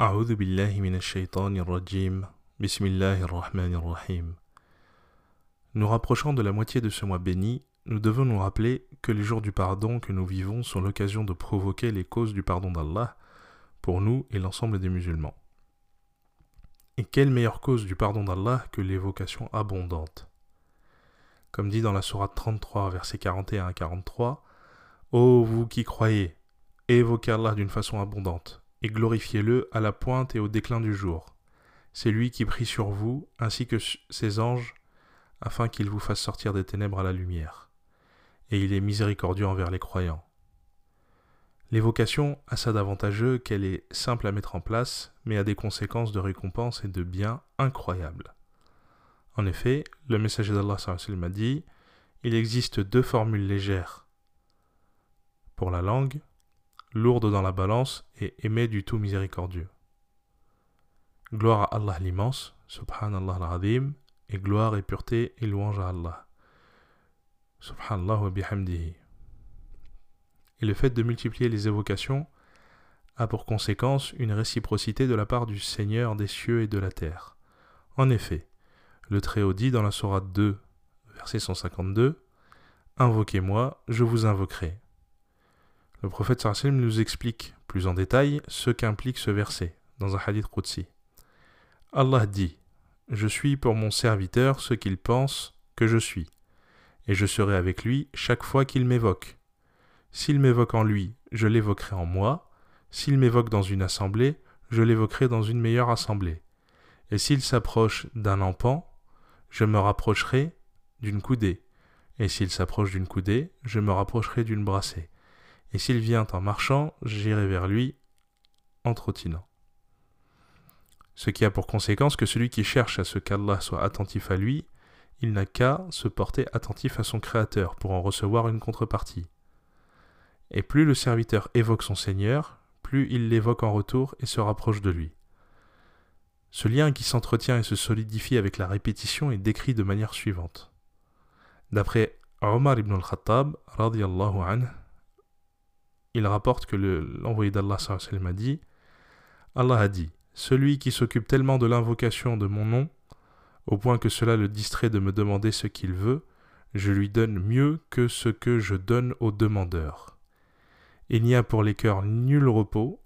أعوذ بالله من الشيطان الرجيم بسم الله الرحمن الرحيم Nous rapprochant de la moitié de ce mois béni, nous devons nous rappeler que les jours du pardon que nous vivons sont l'occasion de provoquer les causes du pardon d'Allah pour nous et l'ensemble des musulmans. Et quelle meilleure cause du pardon d'Allah que l'évocation abondante Comme dit dans la Sourate 33, versets 41 à 43, Ô vous qui croyez, évoquez Allah d'une façon abondante, et glorifiez-le à la pointe et au déclin du jour. C'est lui qui prie sur vous, ainsi que ses anges, afin qu'il vous fasse sortir des ténèbres à la lumière. Et il est miséricordieux envers les croyants. L'évocation a ça d'avantageux qu'elle est simple à mettre en place, mais a des conséquences de récompense et de bien incroyables. En effet, le messager d'Allah m'a dit il existe deux formules légères pour la langue, lourdes dans la balance et aimées du tout miséricordieux. Gloire à Allah l'immense, subhanallah al et gloire et pureté et louange à Allah. Subhanallah wa bihamdihi et le fait de multiplier les évocations a pour conséquence une réciprocité de la part du Seigneur des cieux et de la terre. En effet, le Très-Haut dit dans la Sourate 2, verset 152, Invoquez-moi, je vous invoquerai. Le prophète sallam nous explique plus en détail ce qu'implique ce verset dans un hadith Qudsi. Allah dit Je suis pour mon serviteur ce qu'il pense que je suis, et je serai avec lui chaque fois qu'il m'évoque. S'il m'évoque en lui, je l'évoquerai en moi. S'il m'évoque dans une assemblée, je l'évoquerai dans une meilleure assemblée. Et s'il s'approche d'un empan, je me rapprocherai d'une coudée. Et s'il s'approche d'une coudée, je me rapprocherai d'une brassée. Et s'il vient en marchant, j'irai vers lui en trottinant. Ce qui a pour conséquence que celui qui cherche à ce qu'Allah soit attentif à lui, il n'a qu'à se porter attentif à son Créateur pour en recevoir une contrepartie. Et plus le serviteur évoque son Seigneur, plus il l'évoque en retour et se rapproche de lui. Ce lien qui s'entretient et se solidifie avec la répétition est décrit de manière suivante. D'après Omar ibn al-Khattab, il rapporte que l'envoyé d'Allah a dit Allah a dit Celui qui s'occupe tellement de l'invocation de mon nom, au point que cela le distrait de me demander ce qu'il veut, je lui donne mieux que ce que je donne aux demandeurs. Il n'y a pour les cœurs nul repos,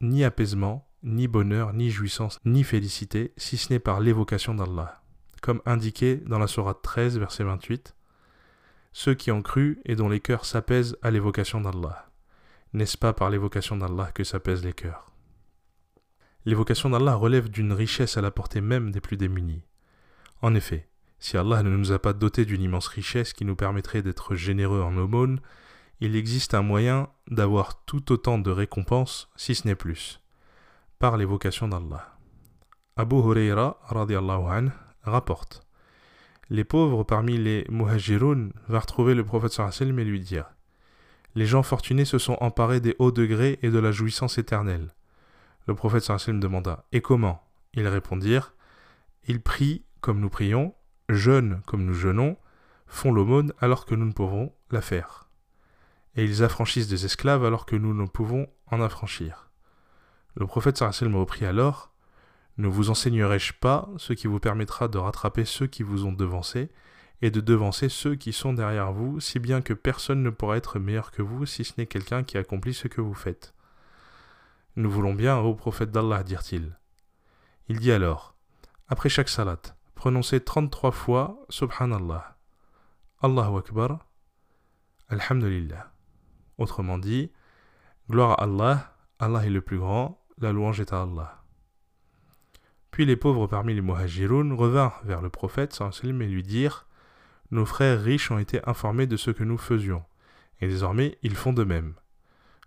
ni apaisement, ni bonheur, ni jouissance, ni félicité, si ce n'est par l'évocation d'Allah. Comme indiqué dans la Sourate 13, verset 28, Ceux qui ont cru et dont les cœurs s'apaisent à l'évocation d'Allah. N'est-ce pas par l'évocation d'Allah que s'apaisent les cœurs? L'évocation d'Allah relève d'une richesse à la portée même des plus démunis. En effet, si Allah ne nous a pas dotés d'une immense richesse qui nous permettrait d'être généreux en aumône, il existe un moyen d'avoir tout autant de récompenses, si ce n'est plus, par l'évocation d'Allah. Abu Huraira an, rapporte Les pauvres parmi les muhajirun vinrent retrouver le prophète sallam et lui dire Les gens fortunés se sont emparés des hauts degrés et de la jouissance éternelle. Le prophète sallam demanda Et comment? Ils répondirent Ils prient comme nous prions, jeûnent comme nous jeûnons, font l'aumône alors que nous ne pouvons la faire et ils affranchissent des esclaves alors que nous ne pouvons en affranchir. Le prophète me reprit alors Ne vous enseignerai-je pas ce qui vous permettra de rattraper ceux qui vous ont devancés et de devancer ceux qui sont derrière vous, si bien que personne ne pourra être meilleur que vous si ce n'est quelqu'un qui accomplit ce que vous faites Nous voulons bien, ô prophète d'Allah, dirent-ils. Il dit alors Après chaque salat, prononcez 33 fois Subhanallah. Allahu Akbar. Alhamdulillah. Autrement dit, gloire à Allah, Allah est le plus grand, la louange est à Allah. Puis les pauvres parmi les muhajirun revinrent vers le prophète et lui dirent Nos frères riches ont été informés de ce que nous faisions, et désormais ils font de même.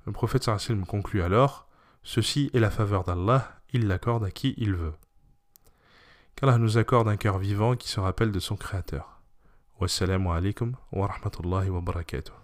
Le prophète sallam conclut alors Ceci est la faveur d'Allah, il l'accorde à qui il veut. Qu'Allah nous accorde un cœur vivant qui se rappelle de son Créateur. Wassalamu alaikum wa rahmatullahi wa barakatuh.